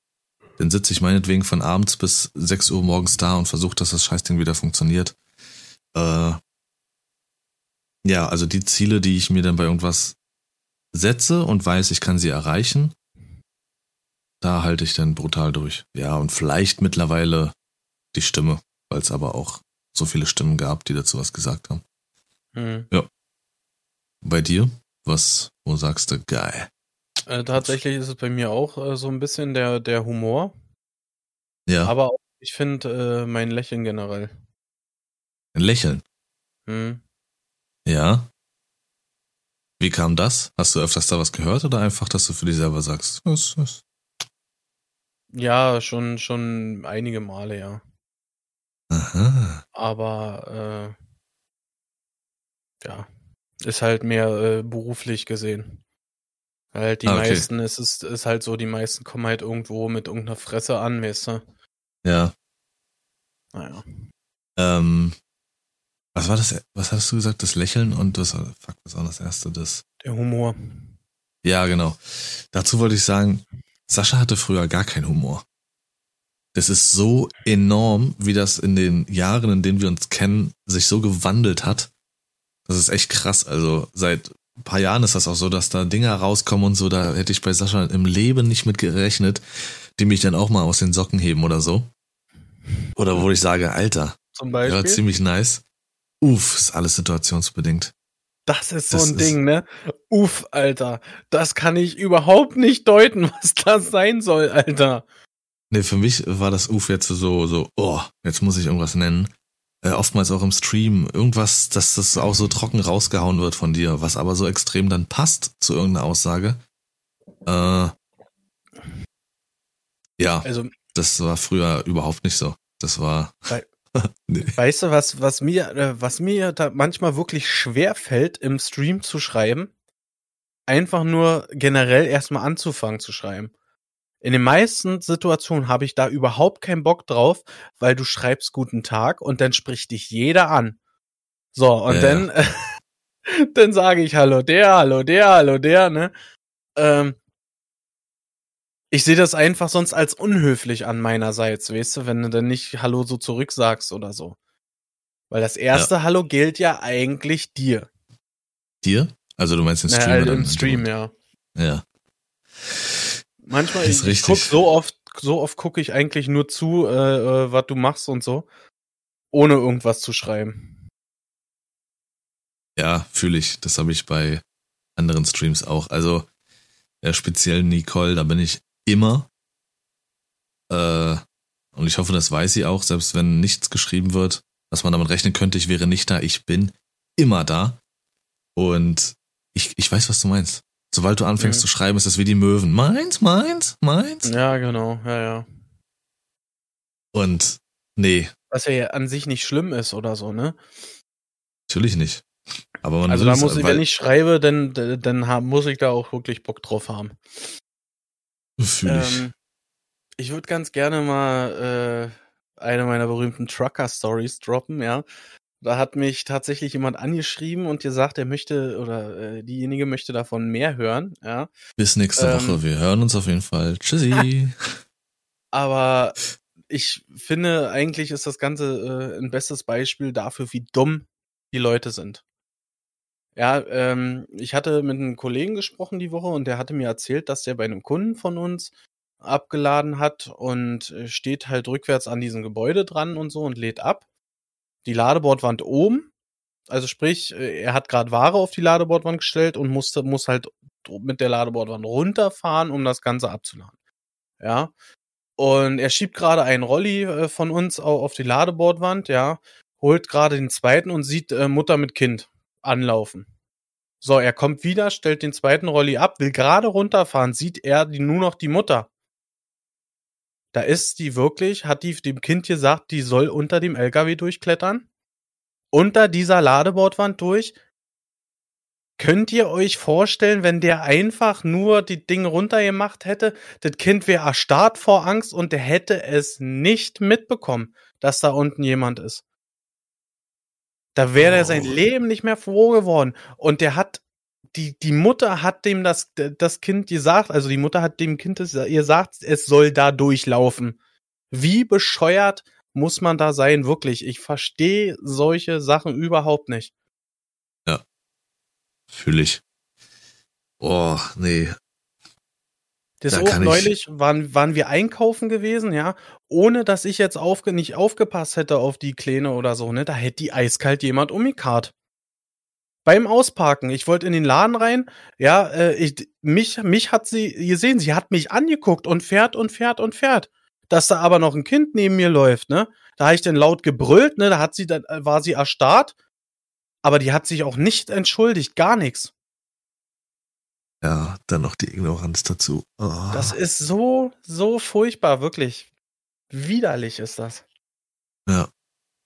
dann sitze ich meinetwegen von abends bis 6 Uhr morgens da und versuche, dass das Scheißding wieder funktioniert. Äh, ja, also die Ziele, die ich mir dann bei irgendwas setze und weiß, ich kann sie erreichen, da halte ich dann brutal durch. Ja, und vielleicht mittlerweile die Stimme, weil es aber auch so viele Stimmen gab, die dazu was gesagt haben. Mhm. Ja. Bei dir? Was, wo sagst du, geil? Äh, tatsächlich ist es bei mir auch äh, so ein bisschen der, der Humor. Ja. Aber auch, ich finde äh, mein Lächeln generell. Ein Lächeln? Mhm. Ja. Wie kam das? Hast du öfters da was gehört oder einfach, dass du für dich selber sagst? Was, was? Ja, schon, schon einige Male, ja. Aha. Aber äh, ja, ist halt mehr äh, beruflich gesehen. Halt die ah, okay. meisten, es ist, ist halt so, die meisten kommen halt irgendwo mit irgendeiner Fresse an, weißt du? Ja. Naja. Ähm, was war das? Was hast du gesagt? Das Lächeln und das, fuck, was war das erste? Das. Der Humor. Ja, genau. Dazu wollte ich sagen, Sascha hatte früher gar keinen Humor. Das ist so enorm, wie das in den Jahren, in denen wir uns kennen, sich so gewandelt hat. Das ist echt krass. Also seit ein paar Jahren ist das auch so, dass da Dinger rauskommen und so. Da hätte ich bei Sascha im Leben nicht mit gerechnet, die mich dann auch mal aus den Socken heben oder so. Oder wo ich sage, Alter, Zum Beispiel? ja, ziemlich nice. Uff, ist alles situationsbedingt. Das ist so das ein Ding, ne? Uff, Alter. Das kann ich überhaupt nicht deuten, was das sein soll, Alter. Ne, für mich war das Uff jetzt so, so, oh, jetzt muss ich irgendwas nennen. Äh, oftmals auch im Stream irgendwas, dass das auch so trocken rausgehauen wird von dir, was aber so extrem dann passt zu irgendeiner Aussage. Äh, ja, also, das war früher überhaupt nicht so. Das war. Bei, nee. Weißt du, was, was mir, äh, was mir da manchmal wirklich schwer fällt, im Stream zu schreiben? Einfach nur generell erstmal anzufangen zu schreiben. In den meisten Situationen habe ich da überhaupt keinen Bock drauf, weil du schreibst guten Tag und dann spricht dich jeder an. So, und ja, dann, ja. dann sage ich Hallo der, Hallo der, Hallo der, ne? Ähm, ich sehe das einfach sonst als unhöflich an meinerseits, weißt du, wenn du dann nicht Hallo so zurücksagst oder so. Weil das erste ja. Hallo gilt ja eigentlich dir. Dir? Also du meinst den Stream? Naja, im Stream, ja. Ja. Manchmal, ich, ich guck so oft, so oft gucke ich eigentlich nur zu, äh, äh, was du machst und so, ohne irgendwas zu schreiben. Ja, fühle ich. Das habe ich bei anderen Streams auch. Also ja, speziell Nicole, da bin ich immer. Äh, und ich hoffe, das weiß sie auch, selbst wenn nichts geschrieben wird, dass man damit rechnen könnte, ich wäre nicht da. Ich bin immer da. Und ich, ich weiß, was du meinst. Sobald du anfängst Mhm. zu schreiben, ist das wie die Möwen. Meins, meins, meins. Ja, genau, ja, ja. Und nee, Was ja an sich nicht schlimm ist oder so, ne? natürlich nicht. Aber man Also da es, muss ich, wenn ich schreibe, dann, dann muss ich da auch wirklich Bock drauf haben. Fühl ich. Ähm, ich würde ganz gerne mal äh, eine meiner berühmten Trucker-Stories droppen, ja. Da hat mich tatsächlich jemand angeschrieben und gesagt, er möchte oder äh, diejenige möchte davon mehr hören, ja. Bis nächste ähm, Woche. Wir hören uns auf jeden Fall. Tschüssi. Aber ich finde, eigentlich ist das Ganze äh, ein bestes Beispiel dafür, wie dumm die Leute sind. Ja, ähm, ich hatte mit einem Kollegen gesprochen die Woche und der hatte mir erzählt, dass der bei einem Kunden von uns abgeladen hat und äh, steht halt rückwärts an diesem Gebäude dran und so und lädt ab. Die Ladebordwand oben, also sprich, äh, er hat gerade Ware auf die Ladebordwand gestellt und musste muss halt mit der Ladebordwand runterfahren, um das Ganze abzuladen. Ja, und er schiebt gerade einen Rolli äh, von uns au- auf die Ladebordwand, ja, holt gerade den zweiten und sieht Mutter mit Kind anlaufen. So, er kommt wieder, stellt den zweiten Rolli ab, will gerade runterfahren, sieht er die, nur noch die Mutter. Da ist die wirklich, hat die dem Kind gesagt, die soll unter dem LKW durchklettern. Unter dieser Ladebordwand durch. Könnt ihr euch vorstellen, wenn der einfach nur die Dinge runtergemacht hätte, das Kind wäre erstarrt vor Angst und der hätte es nicht mitbekommen, dass da unten jemand ist. Da wäre er sein Oh. Leben nicht mehr froh geworden. Und der hat, die, die Mutter hat dem das, das Kind gesagt, also die Mutter hat dem Kind ihr gesagt, es soll da durchlaufen. Wie bescheuert muss man da sein, wirklich? Ich verstehe solche Sachen überhaupt nicht. Fühl ich. Oh, nee. Das Da auch neulich waren, waren wir einkaufen gewesen, ja, ohne dass ich jetzt aufge nicht aufgepasst hätte auf die Kleine oder so, ne, da hätte die eiskalt jemand umgekarrt. Beim Ausparken, ich wollte in den Laden rein, ja, äh, ich, mich, mich hat sie gesehen, sie hat mich angeguckt und fährt und fährt und fährt. Dass da aber noch ein Kind neben mir läuft, ne, da habe ich dann laut gebrüllt, ne, da hat sie, dann äh, war sie erstarrt, aber die hat sich auch nicht entschuldigt, gar nichts. Ja, dann noch die Ignoranz dazu. Oh. Das ist so, so furchtbar, wirklich. Widerlich ist das. Ja,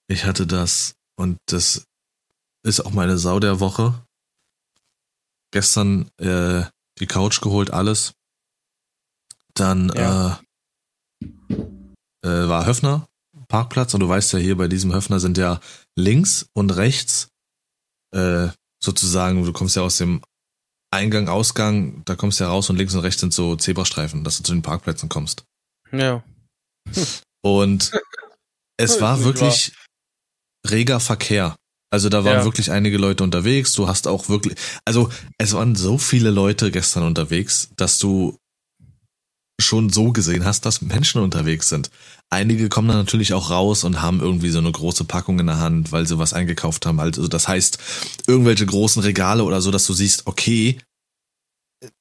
ich hatte das und das ist auch meine Sau der Woche. Gestern äh, die Couch geholt, alles. Dann Ja. äh, äh, war Höfner, Parkplatz und du weißt ja hier bei diesem Höfner sind ja links und rechts äh, sozusagen, du kommst ja aus dem Eingang, Ausgang, da kommst du ja raus und links und rechts sind so Zebrastreifen, dass du zu den Parkplätzen kommst. Ja. Und es war wirklich reger Verkehr. Also da waren Ja. wirklich einige Leute unterwegs. Du hast auch wirklich, also es waren so viele Leute gestern unterwegs, dass du schon so gesehen hast, dass Menschen unterwegs sind. Einige kommen dann natürlich auch raus und haben irgendwie so eine große Packung in der Hand, weil sie was eingekauft haben. Also das heißt, irgendwelche großen Regale oder so, dass du siehst, okay,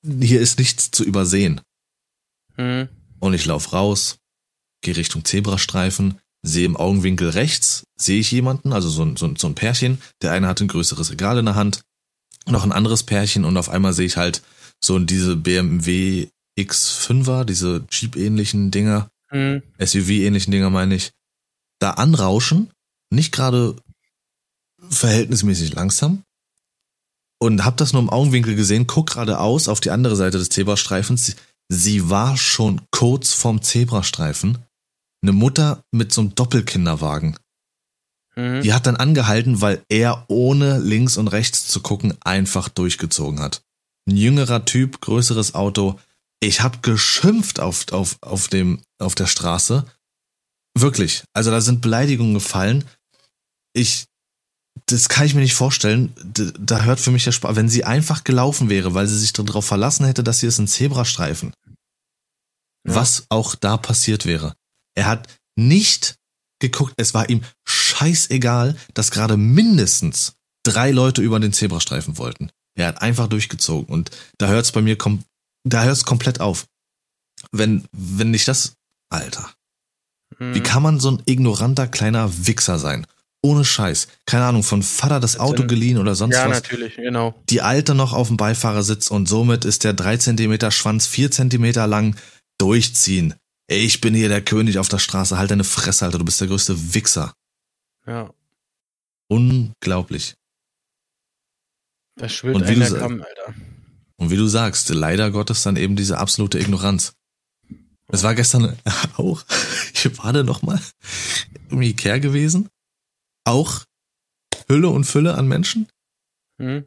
hier ist nichts zu übersehen. Hm. Und ich lauf raus, gehe Richtung Zebrastreifen, sehe im Augenwinkel rechts, sehe ich jemanden, also so ein, so, ein, so ein Pärchen. Der eine hat ein größeres Regal in der Hand, noch ein anderes Pärchen und auf einmal sehe ich halt so diese BMW X5er, diese Jeep-ähnlichen Dinger, Hm. SUV-ähnlichen Dinger meine ich, da anrauschen, nicht gerade verhältnismäßig langsam und hab das nur im Augenwinkel gesehen, guck geradeaus auf die andere Seite des Zebrastreifens. Sie war schon kurz vorm Zebrastreifen. Eine Mutter mit so einem Doppelkinderwagen. Hm. Die hat dann angehalten, weil er ohne links und rechts zu gucken einfach durchgezogen hat. Ein jüngerer Typ, größeres Auto. Ich hab geschimpft auf, auf, auf, dem, auf der Straße. Wirklich. Also da sind Beleidigungen gefallen. Ich, das kann ich mir nicht vorstellen. Da hört für mich der Spaß. Wenn sie einfach gelaufen wäre, weil sie sich darauf verlassen hätte, dass hier ist ein Zebrastreifen. Ja. Was auch da passiert wäre. Er hat nicht geguckt, es war ihm scheißegal, dass gerade mindestens drei Leute über den Zebrastreifen wollten. Er hat einfach durchgezogen und da hört es bei mir kom da hört es komplett auf. Wenn, wenn nicht das, Alter, Hm. wie kann man so ein ignoranter kleiner Wichser sein? Ohne Scheiß. Keine Ahnung, von Vater das Auto geliehen oder sonst ja, was. natürlich, genau. Die Alte noch auf dem Beifahrersitz und somit ist der 3 Zentimeter Schwanz 4 Zentimeter lang durchziehen. Ey, ich bin hier der König auf der Straße. Halt deine Fresse, Alter. Du bist der größte Wichser. Ja. Unglaublich. Das schwillt Und wie ein du der sa- Kamm, Alter. Und wie du sagst, leider Gottes dann eben diese absolute Ignoranz. Es war gestern auch, ich war da nochmal im Ikea gewesen. Auch Hülle und Fülle an Menschen. Hm?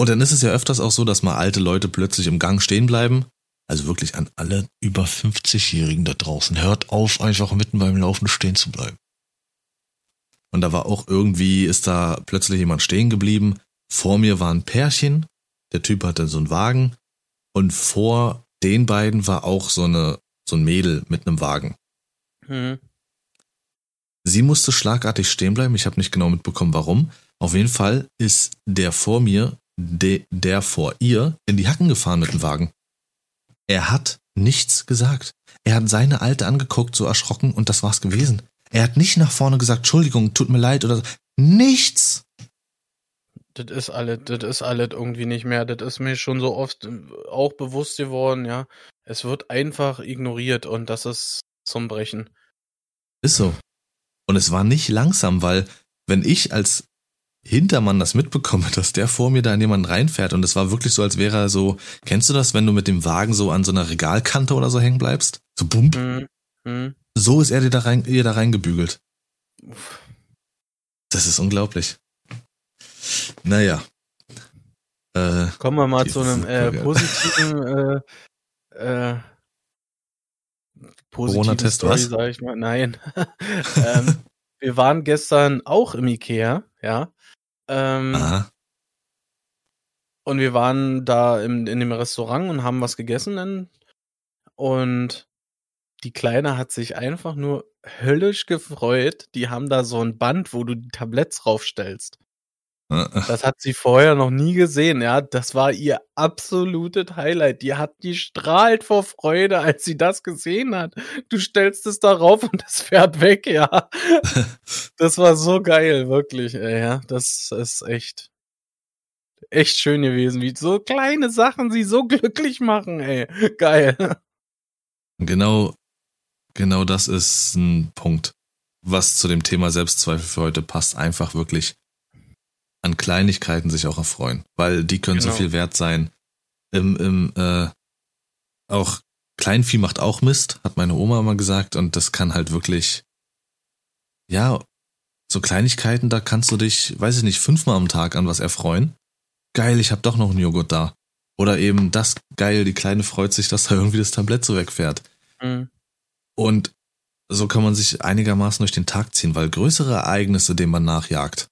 Und dann ist es ja öfters auch so, dass mal alte Leute plötzlich im Gang stehen bleiben. Also wirklich an alle über 50-Jährigen da draußen. Hört auf, einfach mitten beim Laufen stehen zu bleiben. Und da war auch irgendwie, ist da plötzlich jemand stehen geblieben. Vor mir war ein Pärchen. Der Typ hatte so einen Wagen. Und vor den beiden war auch so eine, so ein Mädel mit einem Wagen. Hm? Sie musste schlagartig stehen bleiben. Ich habe nicht genau mitbekommen, warum. Auf jeden Fall ist der vor mir, de, der vor ihr, in die Hacken gefahren mit dem Wagen. Er hat nichts gesagt. Er hat seine Alte angeguckt, so erschrocken, und das war's gewesen. Er hat nicht nach vorne gesagt, Entschuldigung, tut mir leid oder so. Nichts. Das ist alles, das ist alles irgendwie nicht mehr. Das ist mir schon so oft äh, auch bewusst geworden, ja. Es wird einfach ignoriert und das ist zum Brechen. Ist so. Und es war nicht langsam, weil wenn ich als Hintermann das mitbekomme, dass der vor mir da in jemanden reinfährt und es war wirklich so, als wäre er so, kennst du das, wenn du mit dem Wagen so an so einer Regalkante oder so hängen bleibst? So bump. Hm? Hm? So ist er dir da rein, ihr da reingebügelt. Uff. Das ist unglaublich. Naja. Äh, Kommen wir mal zu einem äh, positiven äh, äh, Corona-Test, was? sag ich mal. Nein. ähm, wir waren gestern auch im Ikea, ja. Ähm, aha. Und wir waren da im, in dem Restaurant und haben was gegessen dann. Und die Kleine hat sich einfach nur höllisch gefreut. Die haben da so ein Band, wo du die Tabletts raufstellst. Das hat sie vorher noch nie gesehen, ja. Das war ihr absolutes Highlight. Die hat die strahlt vor Freude, als sie das gesehen hat. Du stellst es da rauf und das fährt weg, ja. Das war so geil, wirklich, ey, ja. Das ist echt, echt schön gewesen, wie so kleine Sachen sie so glücklich machen, ey. Geil. Genau, genau das ist ein Punkt, was zu dem Thema Selbstzweifel für heute passt. Einfach wirklich an Kleinigkeiten sich auch erfreuen, weil die können so Genau. viel wert sein. Im, im, äh, auch Kleinvieh macht auch Mist, hat meine Oma immer gesagt, und das kann halt wirklich, ja, so Kleinigkeiten, da kannst du dich, weiß ich nicht, fünfmal am Tag an was erfreuen. Geil, ich hab doch noch einen Joghurt da. Oder eben das geil, die Kleine freut sich, dass da irgendwie das Tablett so wegfährt. Mhm. Und so kann man sich einigermaßen durch den Tag ziehen, weil größere Ereignisse, denen man nachjagt,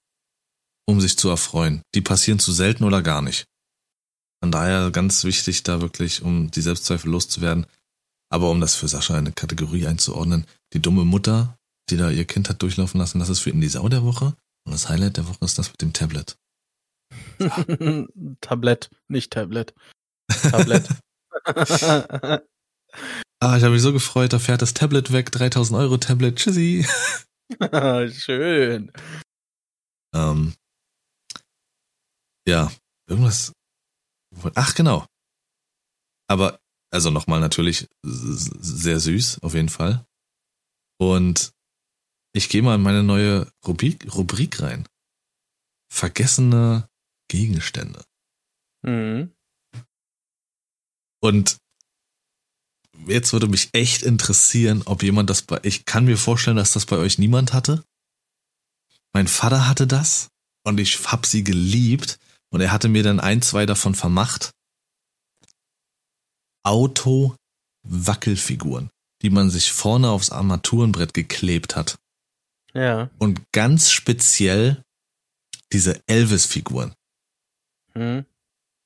um sich zu erfreuen, die passieren zu selten oder gar nicht. Von daher ganz wichtig, da wirklich, um die Selbstzweifel loszuwerden. Aber um das für Sascha in eine Kategorie einzuordnen, die dumme Mutter, die da ihr Kind hat durchlaufen lassen, das ist für ihn die Sau der Woche. Und das Highlight der Woche ist das mit dem Tablet. Tablett, nicht Tablet. Tablett. Ah, ich habe mich so gefreut, da fährt das Tablet weg, 3000 Euro Tablet, tschüssi. Schön. Ähm, ja, irgendwas. Ach, genau. Aber, also nochmal natürlich sehr süß, auf jeden Fall. Und ich gehe mal in meine neue Rubrik, Rubrik rein. Vergessene Gegenstände. Mhm. Und jetzt würde mich echt interessieren, ob jemand das bei, ich kann mir vorstellen, dass das bei euch niemand hatte. Mein Vater hatte das und ich hab sie geliebt und er hatte mir dann ein, zwei davon vermacht. Auto-Wackelfiguren, die man sich vorne aufs Armaturenbrett geklebt hat. Ja. Und ganz speziell diese Elvis-Figuren. Mhm.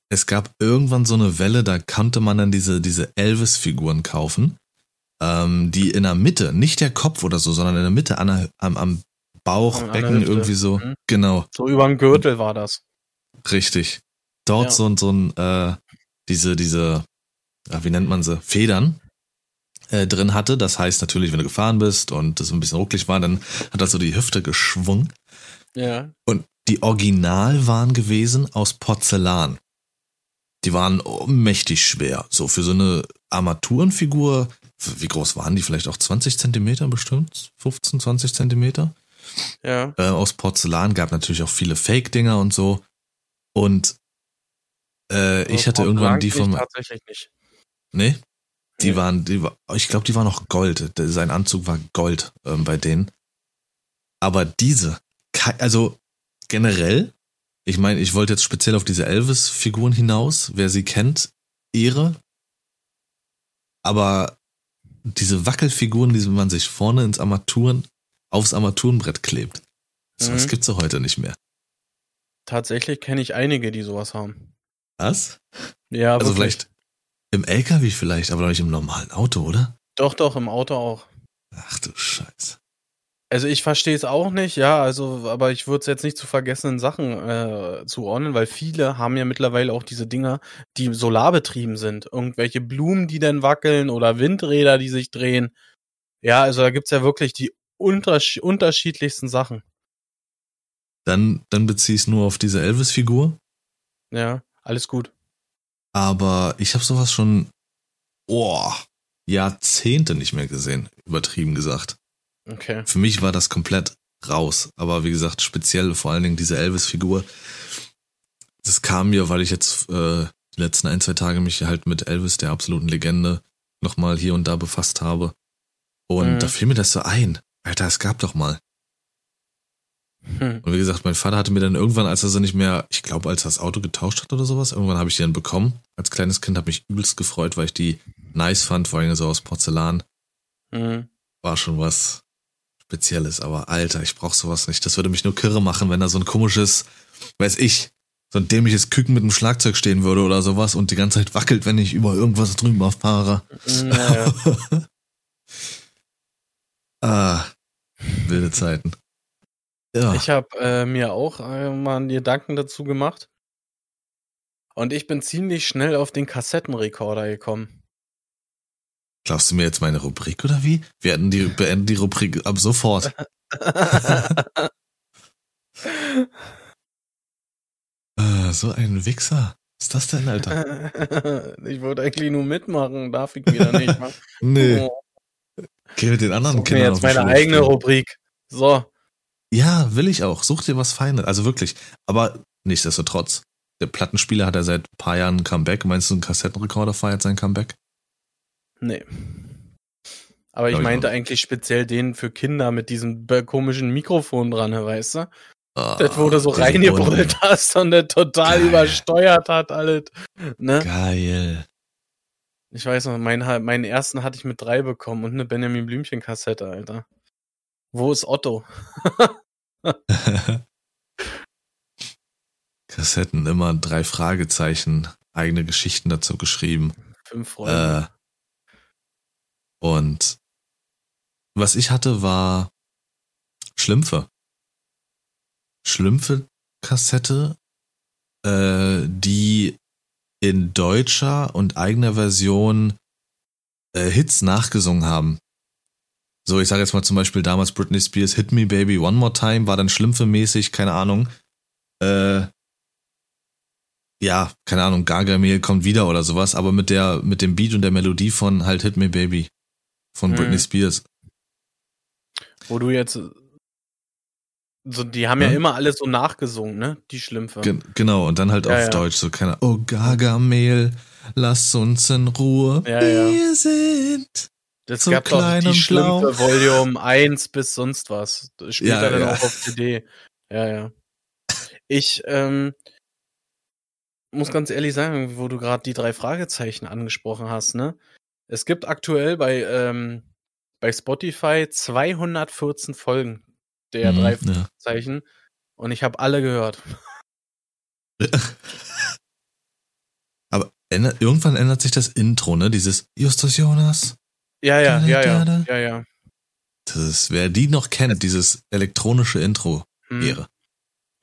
es gab irgendwann so eine Welle, da konnte man dann diese, diese Elvis-Figuren kaufen, ähm, die in der Mitte, nicht der Kopf oder so, sondern in der Mitte an am, am Bauch, Becken irgendwie so. Mhm. Genau, So über den Gürtel war das. Richtig. Dort Ja. so, ein- so ein, äh, diese, diese, ja, wie nennt man sie, Federn äh, drin hatte. Das heißt natürlich, wenn du gefahren bist und es ein bisschen rucklig war, dann hat das so die Hüfte geschwungen. Ja. Und die Original waren gewesen aus Porzellan. Die waren mächtig schwer. So für so eine Armaturenfigur, wie groß waren die? Vielleicht auch 20 Zentimeter bestimmt? 15, 20 Zentimeter? Ja. Äh, aus Porzellan gab natürlich auch viele Fake-Dinger und so. Und äh, ich hatte irgendwann die von. Tatsächlich nicht. Nee? Die Nee. waren, die, war- ich glaube, die waren auch Gold. Sein Anzug war Gold ähm, bei denen. Aber diese, also generell, ich meine, ich wollte jetzt speziell auf diese Elvis-Figuren hinaus. Wer sie kennt, Ehre. Aber diese Wackelfiguren, die man sich vorne ins Armaturen, aufs Armaturenbrett klebt, so was Mhm. gibt's doch heute nicht mehr. Tatsächlich kenne ich einige, die sowas haben. Was? Ja, Also wirklich. vielleicht im LKW vielleicht, aber doch nicht im normalen Auto, oder? Doch, doch, im Auto auch. Ach du Scheiße. Also ich verstehe es auch nicht, ja, also, aber ich würde es jetzt nicht zu vergessenen Sachen äh, zuordnen, weil viele haben ja mittlerweile auch diese Dinger, die solarbetrieben sind. Irgendwelche Blumen, die dann wackeln oder Windräder, die sich drehen. Ja, also da gibt's ja wirklich die untersch unterschiedlichsten Sachen. Dann, dann beziehe ich es nur auf diese Elvis-Figur. Ja, alles gut. Aber ich habe sowas schon oh, Jahrzehnte nicht mehr gesehen, übertrieben gesagt. Okay. Für mich war das komplett raus. Aber wie gesagt, speziell vor allen Dingen diese Elvis-Figur. Das kam mir, weil ich jetzt äh, die letzten ein, zwei Tage mich halt mit Elvis, der absoluten Legende, nochmal hier und da befasst habe. Und Mhm. da fiel mir das so ein. Alter, es gab doch mal. Hm. Und wie gesagt, mein Vater hatte mir dann irgendwann, als er sie nicht mehr, ich glaube, als er das Auto getauscht hat oder sowas, irgendwann habe ich die dann bekommen. Als kleines Kind habe mich übelst gefreut, weil ich die nice fand, vor allem so aus Porzellan. Hm. War schon was Spezielles, aber Alter, ich brauch sowas nicht. Das würde mich nur kirre machen, wenn da so ein komisches, weiß ich, so ein dämliches Küken mit einem Schlagzeug stehen würde oder sowas und die ganze Zeit wackelt, wenn ich über irgendwas drüber fahre. Naja. ah, wilde Zeiten. Ja, Ich habe äh, mir auch äh, mal einen Gedanken dazu gemacht. Und ich bin ziemlich schnell auf den Kassettenrekorder gekommen. glaubst du mir jetzt meine Rubrik oder wie? Wir die, beenden die Rubrik ab sofort. Äh, so ein Wichser. Was ist das denn, Alter? ich wollte eigentlich nur mitmachen, darf ich wieder nicht. Nee, Oh, geh mit den anderen such mir Kindern jetzt meine eigene. Rubrik. So. Ja, will ich auch. Such dir was Feines. Also wirklich. Aber nichtsdestotrotz. Der Plattenspieler hat ja seit ein paar Jahren ein Comeback. Meinst du, ein Kassettenrekorder feiert sein Comeback? Nee. Aber ich Glaub ich meinte auch. eigentlich speziell den für Kinder mit diesem komischen Mikrofon dran, weißt du? Ah, Das, du so reingebrüllt hast und der total Geil. übersteuert hat, alles. Ne? Geil. Ich weiß noch, meinen, ha- meinen ersten hatte ich mit drei bekommen und eine Benjamin Blümchen-Kassette, Alter. Wo ist Otto? Kassetten, immer drei Fragezeichen, eigene Geschichten dazu geschrieben. Fünf Freunde. Äh, und was ich hatte, war Schlümpfe. Schlümpfe-Kassette, äh, die in deutscher und eigener Version äh, Hits nachgesungen haben. So, ich sage jetzt mal zum Beispiel damals Britney Spears Hit Me Baby One More Time, war dann Schlümpfe-mäßig, keine Ahnung. Äh, ja, keine Ahnung, Gargamel kommt wieder oder sowas, aber mit der, mit dem Beat und der Melodie von halt Hit Me Baby von Mhm. Britney Spears. Wo du jetzt. So, die haben ja, Ja. immer alles so nachgesungen, ne? Die Schlümpfe. Gen genau, und dann halt Ja, auf ja. Deutsch, so keine Oh Gargamel, lass uns in Ruhe. Wir sind. Das so gab doch die. Schlümpfe Volume 1 bis sonst was. Später Ja, dann ja. auch auf CD. Ja, ja. Ich ähm, muss ganz ehrlich sagen, wo du gerade die drei Fragezeichen angesprochen hast, ne? Es gibt aktuell bei, ähm, bei Spotify 214 Folgen der Mhm, drei ja. Fragezeichen und ich habe alle gehört. Aber ändert, irgendwann ändert sich das Intro, ne? Dieses Justus Jonas. Ja, ja, ja, ja, Da, da, ja, ja. Das ist, wer die noch kennt, dieses elektronische Intro, Hm. Ehre.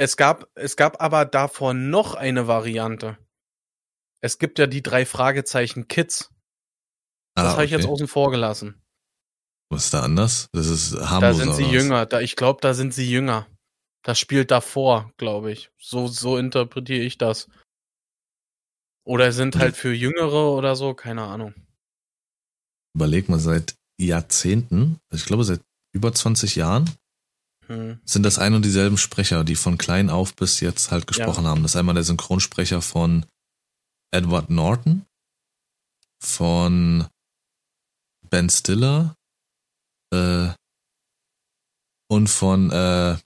Es gab, es gab aber davor noch eine Variante. Es gibt ja die drei Fragezeichen Kids. Das Ah, habe ich jetzt außen vor gelassen. Was ist da anders? Das ist Da harmloser. sind sie jünger. Da, ich glaube, da sind sie jünger. Das spielt davor, glaube ich. So, so interpretiere ich das. Oder sind halt für Jüngere oder so, keine Ahnung. Überleg mal, seit Jahrzehnten, ich glaube seit über 20 Jahren, hm. sind das ein und dieselben Sprecher, die von klein auf bis jetzt halt gesprochen ja. haben. Das ist einmal der Synchronsprecher von Edward Norton, von Ben Stiller äh, und von äh,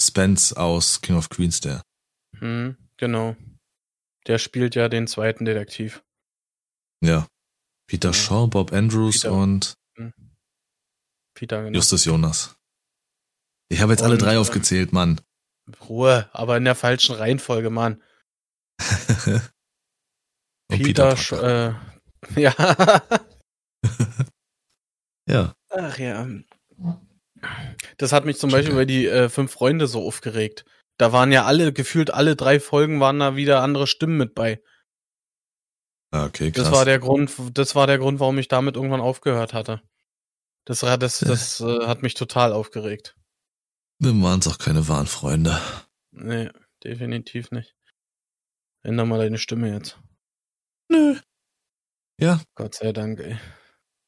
Spence aus King of Queens der. Hm, genau. Der spielt ja den zweiten Detektiv. Ja. Peter ja. Shaw, Bob Andrews Peter. und hm. Peter, genau. Justus Jonas. Ich habe jetzt und, alle drei äh, aufgezählt, Mann. Ruhe, aber in der falschen Reihenfolge, Mann. Peter, Peter äh, ja. ja. Ach ja. Das hat mich zum Beispiel bei die äh, fünf Freunde so aufgeregt. Da waren ja alle, gefühlt alle drei Folgen waren da wieder andere Stimmen mit bei. Ah, okay, krass. Das war der Grund, das war der Grund, warum ich damit irgendwann aufgehört hatte. Das, das, das äh, hat mich total aufgeregt. Dann waren es auch keine wahren Freunde. Nee, definitiv nicht. Änder mal deine Stimme jetzt. Nö. Ja. Gott sei Dank, ey.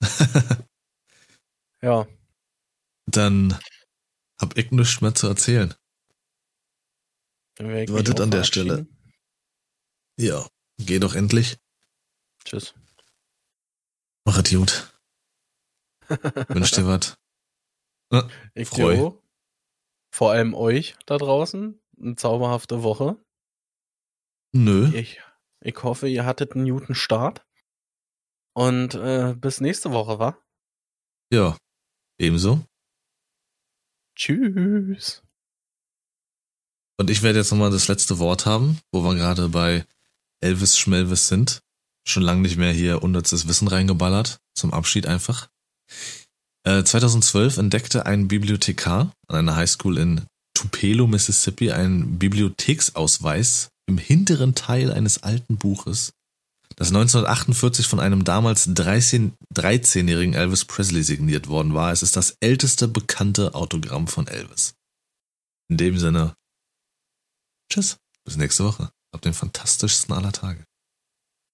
ja. Dann hab ich nichts mehr zu erzählen. Wartet an der Stelle. Ja, geh doch endlich. Tschüss. Mach es gut. Wünsch dir was. Ich freu. Vor allem euch da draußen. Eine zauberhafte Woche. Nö. Ich, ich hoffe, ihr hattet einen guten Start. Und äh, bis nächste Woche, wa? Ja, ebenso. Tschüss. Und ich werde jetzt nochmal das letzte Wort haben, wo wir gerade bei Elvis Schmelvis sind. Schon lange nicht mehr hier unnützes Wissen reingeballert. Zum Abschied einfach. Äh, 2012 entdeckte ein Bibliothekar an einer Highschool in Tupelo, Mississippi, einen Bibliotheksausweis im hinteren Teil eines alten Buches, das 1948 von einem damals 13-jährigen Elvis Presley signiert worden war. Es ist das älteste bekannte Autogramm von Elvis. In dem Sinne, tschüss, bis nächste Woche. Habt den fantastischsten aller Tage.